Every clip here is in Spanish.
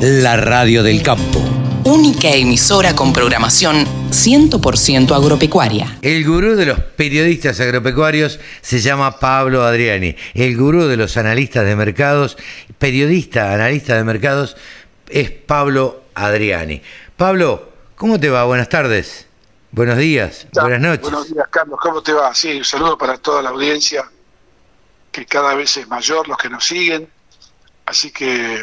La radio del campo. Única emisora con programación 100% agropecuaria. El gurú de los periodistas agropecuarios se llama Pablo Adriani. El gurú de los analistas de mercados, periodista, analista de mercados, es Pablo Adriani. Pablo, ¿cómo te va? Buenas tardes. Buenos días. Buenas noches. Buenos días, Carlos. ¿Cómo te va? Sí, un saludo para toda la audiencia, que cada vez es mayor los que nos siguen. Así que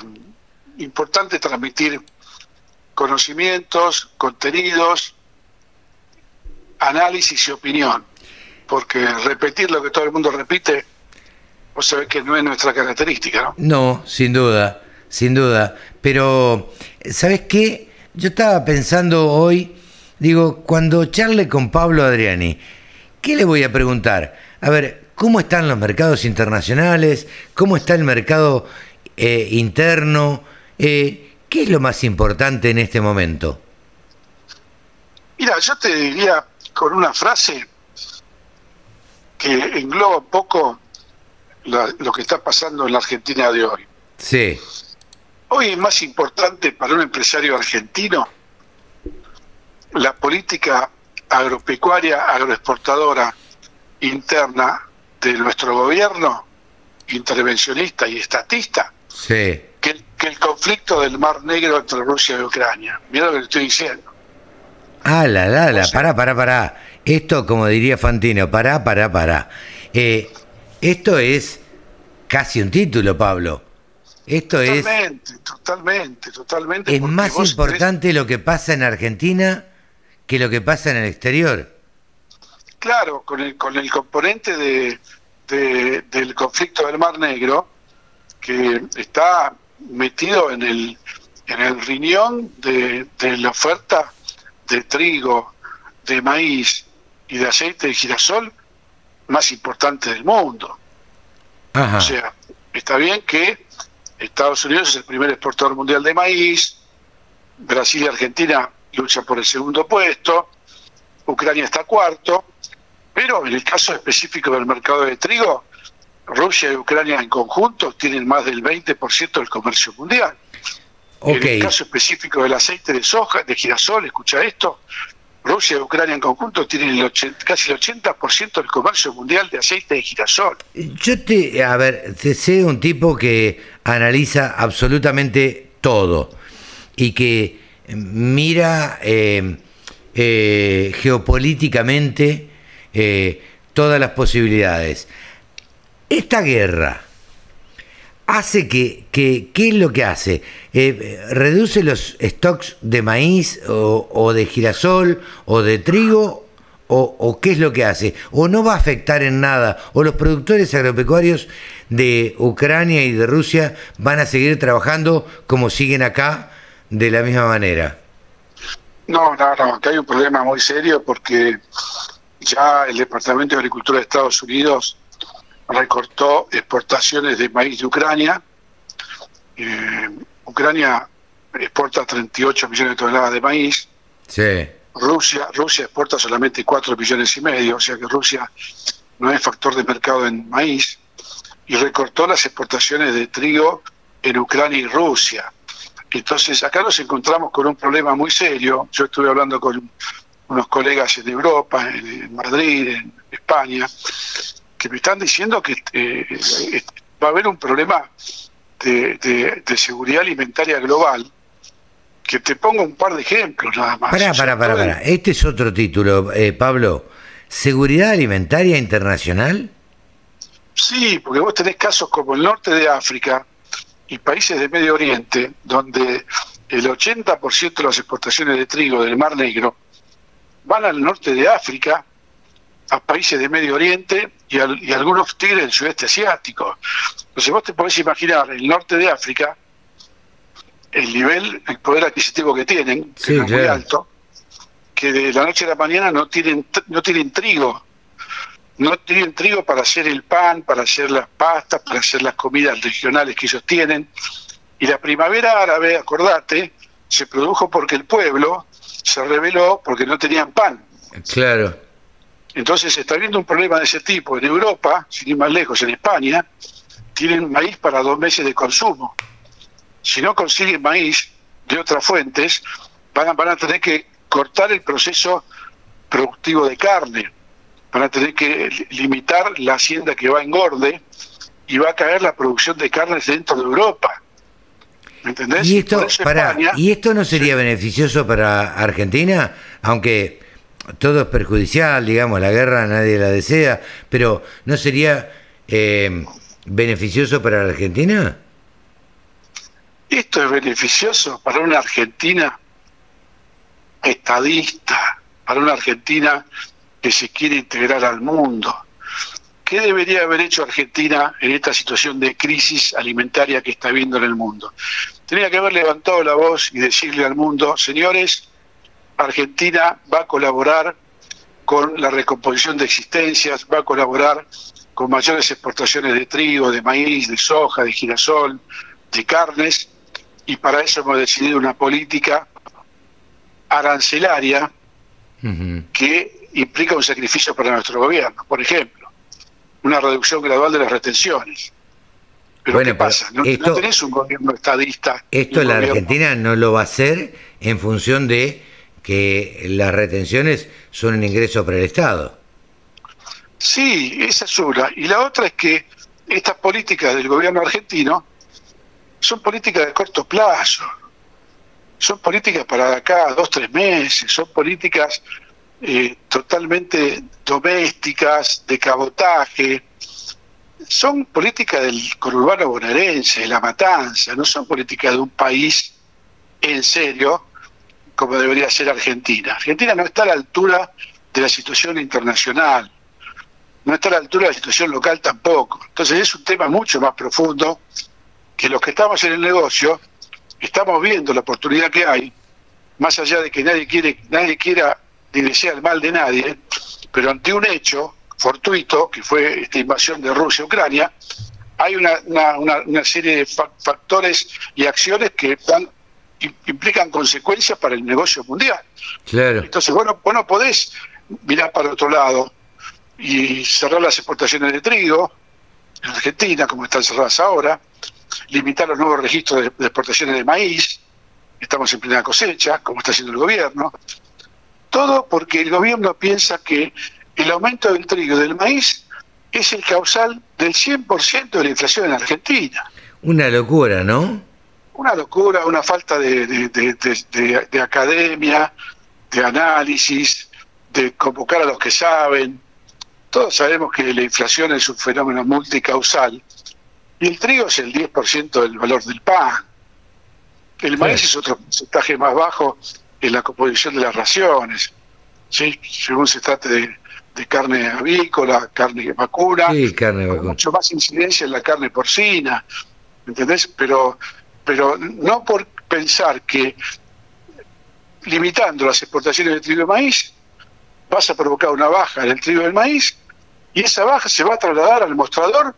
importante transmitir conocimientos, contenidos, análisis y opinión. Porque repetir lo que todo el mundo repite, vos sabés que no es nuestra característica, ¿no? No, sin duda, sin duda. Pero, ¿sabes qué? Yo estaba pensando hoy, digo, cuando charle con Pablo Adriani, ¿qué le voy a preguntar? A ver, ¿cómo están los mercados internacionales? ¿Cómo está el mercado eh, interno? Eh, ¿Qué es lo más importante en este momento? Mira, yo te diría con una frase que engloba un poco la- lo que está pasando en la Argentina de hoy. Sí, Hoy es más importante para un empresario argentino la política agropecuaria, agroexportadora interna de nuestro gobierno, intervencionista y estatista, sí. Que, el- conflicto del Mar Negro entre Rusia y Ucrania. Mira lo que le estoy diciendo. Ah, la, la, la, O sea- pará, pará, pará. Esto, como diría Fantino, pará, pará, pará. Eh, esto es casi un título, Pablo. Esto es, Totalmente, totalmente, totalmente. es más importante lo que pasa en Argentina que lo que pasa en el exterior. claro, con el, con el componente de, de- del conflicto del Mar Negro, que está metido en el, en el riñón de, de la oferta de trigo, de maíz y de aceite de girasol más importante del mundo. Ajá. O sea, está bien que Estados Unidos es el primer exportador mundial de maíz, Brasil y Argentina luchan por el segundo puesto, Ucrania está cuarto, pero en el caso específico del mercado de trigo, Rusia y Ucrania en conjunto tienen más del 20% del comercio mundial. En el caso específico del aceite de soja, de girasol, escucha esto, Rusia y Ucrania en conjunto tienen el 80 casi el 80% del comercio mundial de aceite de girasol. Yo te, a ver, te sé un tipo que analiza absolutamente todo y que mira eh, eh, geopolíticamente eh, todas las posibilidades. Esta guerra hace que, ¿qué es lo que hace? Eh, ¿Reduce los stocks de maíz o, de girasol o de trigo o, o qué es lo que hace? ¿O no va a afectar en nada? ¿O los productores agropecuarios de Ucrania y de Rusia van a seguir trabajando como siguen acá de la misma manera? No, no, no, acá hay un problema muy serio porque ya el Departamento de Agricultura de Estados Unidos recortó exportaciones de maíz de Ucrania. Eh, Ucrania exporta 38 millones de toneladas de maíz. Sí. Rusia, Rusia exporta solamente 4 millones y medio, o sea que Rusia no es factor de mercado en maíz. Y recortó las exportaciones de trigo en Ucrania y Rusia. Entonces, acá nos encontramos con un problema muy serio. Yo estuve hablando con unos colegas en Europa, en, en Madrid, en España, que me están diciendo que eh, va a haber un problema de, de- de seguridad alimentaria global. Que te pongo un par de ejemplos nada más. Pará, O sea, pará, pará. Este es otro título, eh, Pablo. ¿Seguridad alimentaria internacional? Sí, porque vos tenés casos como el norte de África y países de Medio Oriente, donde el 80% de las exportaciones de trigo del Mar Negro van al norte de África, a países de Medio Oriente y, al- y algunos tigres del sudeste asiático. Entonces vos te podés imaginar el norte de África, el nivel, el poder adquisitivo que tienen, que Sí, es muy alto, que de la noche a la mañana no tienen, no tienen trigo, no tienen trigo para hacer el pan, para hacer las pastas, para hacer las comidas regionales que ellos tienen. Y la primavera árabe, acordate, se produjo porque el pueblo se rebeló porque no tenían pan. Claro. Entonces está habiendo un problema de ese tipo. En Europa, sin ir más lejos, en España, tienen maíz para dos meses de consumo. si no consiguen maíz de otras fuentes, van a, van a tener que cortar el proceso productivo de carne, van a tener que limitar la hacienda que va a engorde y va a caer la producción de carnes dentro de Europa. ¿Me entendés? ¿Y esto, ¿Y esto no sería beneficioso para Argentina? Aunque todo es perjudicial, digamos, la guerra nadie la desea, pero ¿no sería eh, beneficioso para la Argentina? Esto es beneficioso para una Argentina estadista, para una Argentina que se quiere integrar al mundo. ¿Qué debería haber hecho Argentina en esta situación de crisis alimentaria que está viendo en el mundo? Tenía que haber levantado la voz y decirle al mundo, señores, Argentina va a colaborar con la recomposición de existencias, va a colaborar con mayores exportaciones de trigo, de maíz, de soja, de girasol, de carnes, y para eso hemos decidido una política arancelaria que implica un sacrificio para nuestro gobierno. Por ejemplo, una reducción gradual de las retenciones. Pero ¿qué pasa? No, tenés un gobierno estadista. Esto la Argentina no lo va a hacer en función de que las retenciones son un ingreso para el Estado. Sí, esa es una. Y la otra es que estas políticas del gobierno argentino son políticas de corto plazo, son políticas para acá dos, tres meses, son políticas eh, totalmente domésticas, de cabotaje, son políticas del conurbano bonaerense, de la matanza, no son políticas de un país en serio como debería ser Argentina. Argentina no está a la altura de la situación internacional, no está a la altura de la situación local tampoco. Entonces es un tema mucho más profundo que los que estamos en el negocio estamos viendo la oportunidad que hay, más allá de que nadie quiere, nadie quiera ni desea el mal de nadie, pero ante un hecho fortuito, que fue esta invasión de Rusia a Ucrania, hay una, una, serie de factores y acciones que implican consecuencias para el negocio mundial. Claro. Entonces, bueno, vos no podés mirar para otro lado y cerrar las exportaciones de trigo en Argentina, como están cerradas ahora, limitar los nuevos registros de, exportaciones de maíz, estamos en plena cosecha, como está haciendo el gobierno, todo porque el gobierno piensa que el aumento del trigo y del maíz es el causal del 100% de la inflación en Argentina. Una locura, ¿no? Una locura, una falta de, de, academia, de análisis, de convocar a los que saben. Todos sabemos que la inflación es un fenómeno multicausal y el trigo es el 10% del valor del pan. El maíz es otro porcentaje más bajo en la composición de las raciones, ¿sí? según se trate de, carne avícola, carne vacuna, sí, carne vacuna. mucho más incidencia en la carne porcina, ¿entendés? Pero, pero no por pensar que limitando las exportaciones de trigo y maíz vas a provocar una baja en el trigo y el maíz y esa baja se va a trasladar al mostrador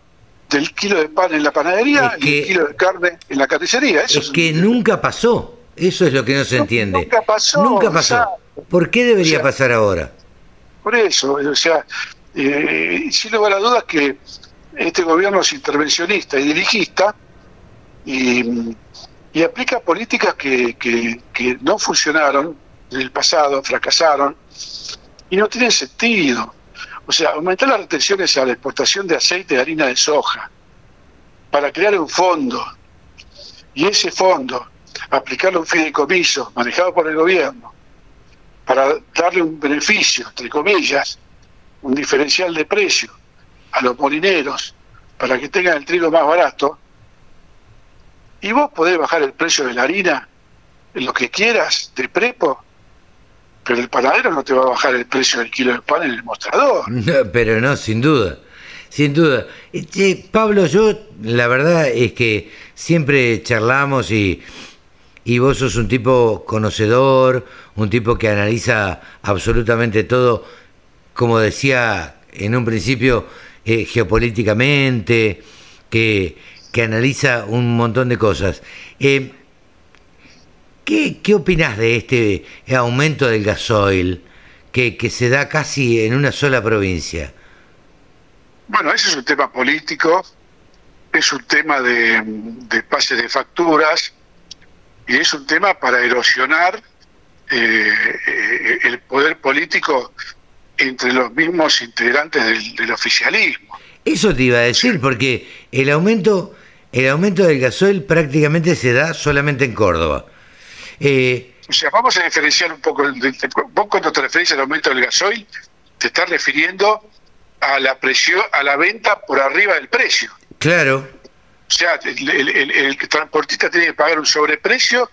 del kilo de pan en la panadería y el kilo de carne en la carnicería. Eso es, que nunca pasó. Eso es lo que no se entiende. Nunca pasó. Nunca pasó. ¿Por qué debería pasar ahora? Por eso, o sea, eh, sin lugar a dudas que este gobierno es intervencionista y dirigista y, aplica políticas que, que, no funcionaron en el pasado, fracasaron y no tienen sentido. O sea, aumentar las retenciones a la exportación de aceite de harina de soja para crear un fondo y ese fondo aplicarle un fideicomiso manejado por el gobierno para darle un beneficio, entre comillas, un diferencial de precio a los molineros para que tengan el trigo más barato, y vos podés bajar el precio de la harina lo que quieras de prepo pero el panadero no te va a bajar el precio del kilo de pan en el mostrador. pero no, sin duda, sin duda. Pablo, yo la verdad es que siempre charlamos y, y vos sos un tipo conocedor, un tipo que analiza absolutamente todo, como decía en un principio, eh, geopolíticamente, que, que analiza un montón de cosas. Eh, ¿Qué, qué opinás de este aumento del gasoil que, que se da casi en una sola provincia? Bueno, ese es un tema político, es un tema de, de pases de facturas, y es un tema para erosionar eh, eh, el poder político entre los mismos integrantes del, oficialismo. Eso te iba a decir, porque el aumento, el aumento del gasoil prácticamente se da solamente en Córdoba. Eh, o sea, vamos a diferenciar un poco. Vos cuando te referís al aumento del gasoil, te estás refiriendo a la presión, a la venta por arriba del precio. Claro. O sea, el, transportista tiene que pagar un sobreprecio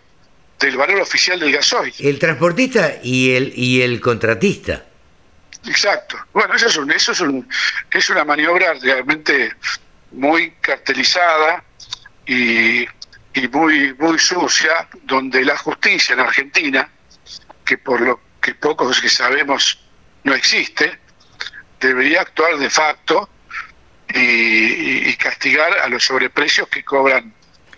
del valor oficial del gasoil. El transportista y el y el contratista. Exacto. Bueno, eso es un, eso es un, es una maniobra realmente muy cartelizada y, y muy muy sucia, donde la justicia en Argentina, que por lo que pocos que sabemos no existe, debería actuar de facto y, castigar a los sobreprecios que cobran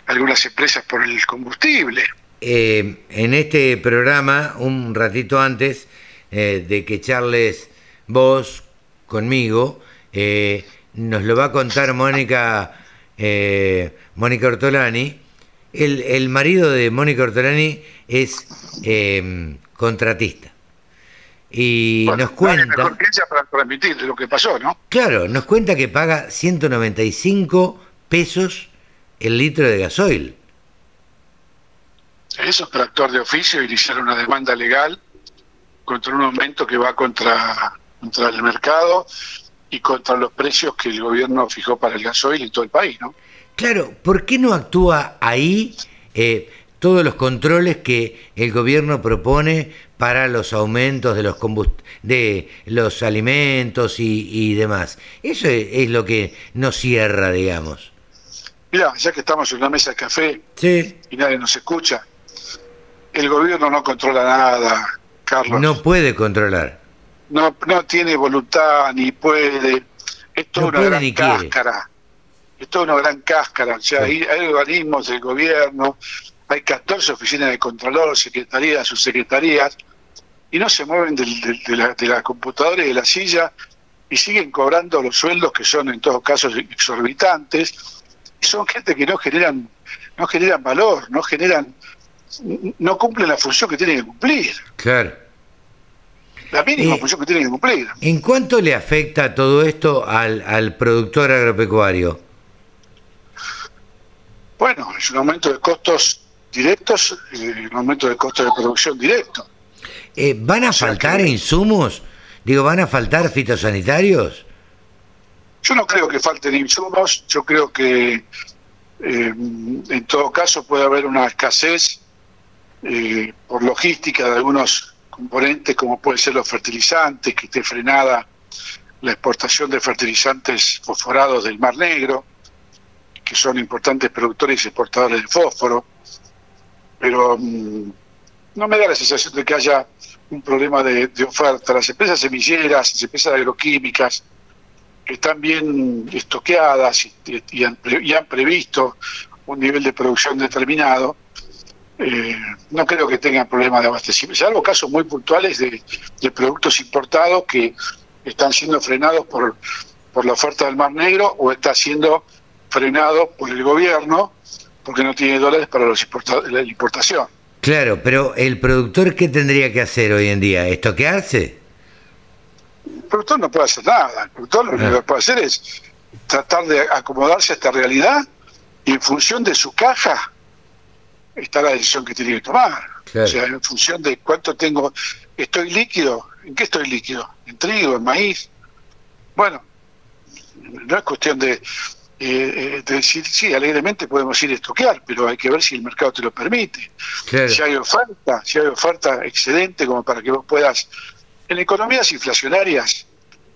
algunas empresas por el combustible. Eh, en este programa, un ratito antes eh, de que charles vos conmigo, eh, nos lo va a contar Mónica, Mónica Ortolani. El, el marido de Mónica Ortolani es contratista y nos cuenta para transmitir lo que pasó, ¿no? Claro, nos cuenta que paga 195 pesos el litro de gasoil. Eso es tractor de oficio hicieron una demanda legal contra un aumento que va contra, contra el mercado y contra los precios que el gobierno fijó para el gasoil en todo el país, ¿no? Claro, ¿por qué no actúa ahí eh, todos los controles que el gobierno propone para los aumentos de los de los alimentos y, demás. Eso es, lo que no cierra, digamos. Mira, ya que estamos en una mesa de café y nadie nos escucha, el gobierno no controla nada, Carlos. No puede controlar. No, no tiene voluntad ni puede. Es toda una gran cáscara. Es toda una gran cáscara. O sea, hay, hay organismos del gobierno, hay 14 oficinas de controlor, secretarías, subsecretarías, y no se mueven de, la, de la computadora y de la silla y siguen cobrando los sueldos que son en todos casos exorbitantes y son gente que no generan no generan valor no generan no cumplen la función que tienen que cumplir claro la mínima función que tienen que cumplir ¿en cuánto le afecta todo esto al, al productor agropecuario? bueno es un aumento de costos directos y un aumento de costos de producción directo eh, ¿Van a faltar insumos? Digo, ¿van a faltar fitosanitarios? Yo no creo que falten insumos, yo creo que eh, en todo caso puede haber una escasez eh, por logística de algunos componentes como pueden ser los fertilizantes, que esté frenada la exportación de fertilizantes fosforados del Mar Negro, que son importantes productores y exportadores de fósforo, pero mm, no me da la sensación de que haya un problema de, oferta. Las empresas semilleras, las empresas agroquímicas, están bien estoqueadas y, han, previsto un nivel de producción determinado. Eh, no creo que tengan problemas de abastecimiento, salvo casos muy puntuales de, productos importados que están siendo frenados por, por la oferta del Mar Negro o está siendo frenado por el gobierno porque no tiene dólares para los la importación. Claro, pero el productor, ¿qué tendría que hacer hoy en día? ¿Estoquearse? El productor no puede hacer nada. El productor lo único ah. que puede hacer es tratar de acomodarse a esta realidad y en función de su caja está la decisión que tiene que tomar. O sea, en función de cuánto tengo, estoy líquido, ¿en qué estoy líquido? ¿En trigo, en maíz? Bueno, no es cuestión de eh, eh, decir, sí, alegremente podemos ir a estoquear, pero hay que ver si el mercado te lo permite. Si hay oferta, si hay oferta excedente como para que vos puedas, en economías inflacionarias,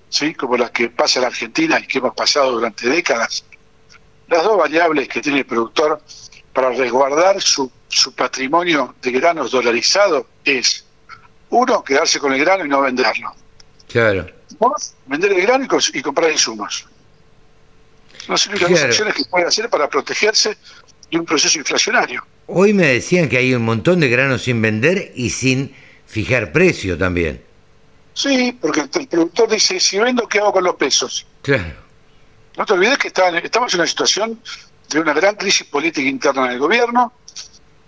¿sí? como las que pasa en Argentina y que hemos pasado durante décadas, las dos variables que tiene el productor para resguardar su, su patrimonio de granos dolarizado es, uno, quedarse con el grano y no venderlo. Claro. Dos, vender el grano y comprar insumos. No sé las acciones que puede hacer para protegerse de un proceso inflacionario. Hoy me decían que hay un montón de granos sin vender y sin fijar precio también. Sí, porque el productor dice, si vendo, ¿qué hago con los pesos? Claro. No te olvides que estamos en una situación de una gran crisis política interna en el gobierno,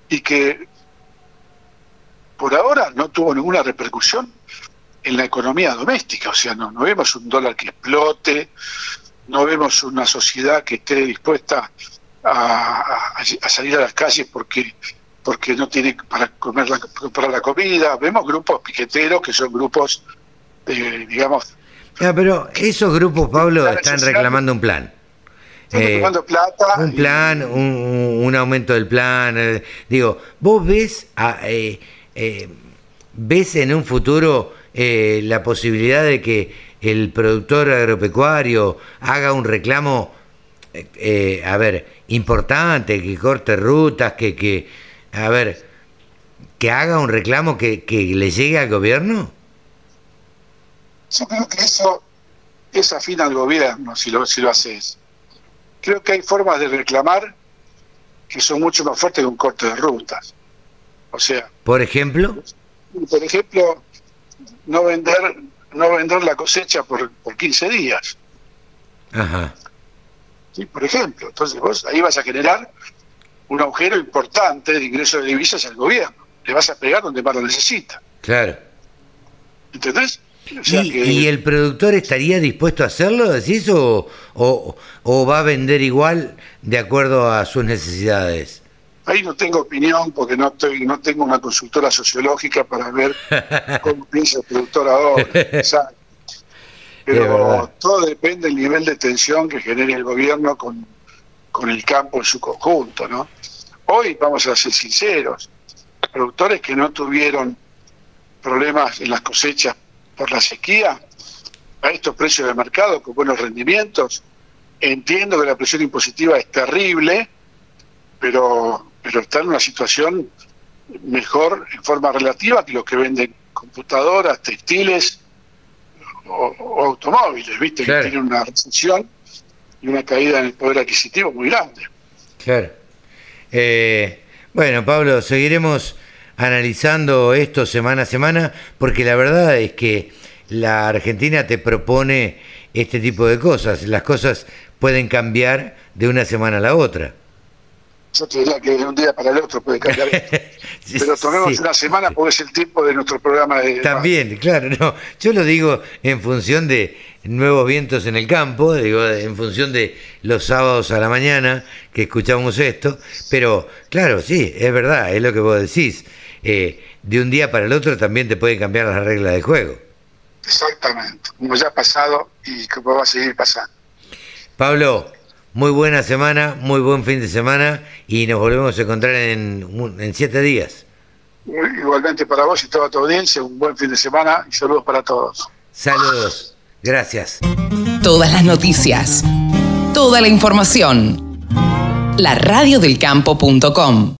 y que por ahora no tuvo ninguna repercusión en la economía doméstica, o sea, no, no vemos un dólar que explote, no vemos una sociedad que esté dispuesta a, a, salir a las calles porque porque no tiene para comer la, comprar la comida. Vemos grupos piqueteros que son grupos, de, digamos... Ah, pero esos grupos, Pablo, están reclamando un plan. Eh, plata. Un plan, un, un, aumento del plan. Eh, digo, vos ves, a, eh, ves en un futuro la posibilidad de que el productor agropecuario haga un reclamo, a ver, importante, que corte rutas, que, que, a ver, que haga un reclamo que, que le llegue al gobierno? Yo creo que eso es afín al gobierno si lo, si lo haces. Creo que hay formas de reclamar que son mucho más fuertes que un corte de rutas. O sea. Por ejemplo. Por ejemplo, no vender no vender la cosecha por, por 15 días. Ajá. ¿Sí? Por ejemplo, entonces vos ahí vas a generar un agujero importante de ingresos de divisas al gobierno. Le vas a pegar donde más lo necesita. Claro. ¿Entendés? O sea ¿Y, que... ¿Y, el productor estaría dispuesto a hacerlo, decís, o, o, o va a vender igual de acuerdo a sus necesidades? Ahí no tengo opinión porque no estoy, no tengo una consultora sociológica para ver cómo piensa el productor ahora. Pero todo depende del nivel de tensión que genere el gobierno con, con el campo en su conjunto, ¿no? Hoy, vamos a ser sinceros, productores que no tuvieron problemas en las cosechas por la sequía, a estos precios de mercado con buenos rendimientos, entiendo que la presión impositiva es terrible, pero pero está en una situación mejor en forma relativa que los que venden computadoras, textiles o, automóviles, ¿viste? Que tienen una recesión y una caída en el poder adquisitivo muy grande. Claro. Eh, bueno, Pablo, seguiremos analizando esto semana a semana, porque la verdad es que la Argentina te propone este tipo de cosas. Las cosas pueden cambiar de una semana a la otra yo te diría que de un día para el otro puede cambiar Pero tomemos una semana porque es el tiempo de nuestro programa de... También, claro, no. Yo lo digo en función de nuevos vientos en el campo, digo, en función de los sábados a la mañana que escuchamos esto, pero claro, sí, es verdad, es lo que vos decís. Eh, de un día para el otro también te pueden cambiar las reglas de juego. Exactamente, como ya ha pasado y como va a seguir pasando. Pablo, muy buena semana, muy buen fin de semana y nos volvemos a encontrar en, en siete días. Igualmente para vos y toda tu audiencia, un buen fin de semana y saludos para todos. Saludos, gracias. Todas las noticias, toda la información. La radiodelcampo.com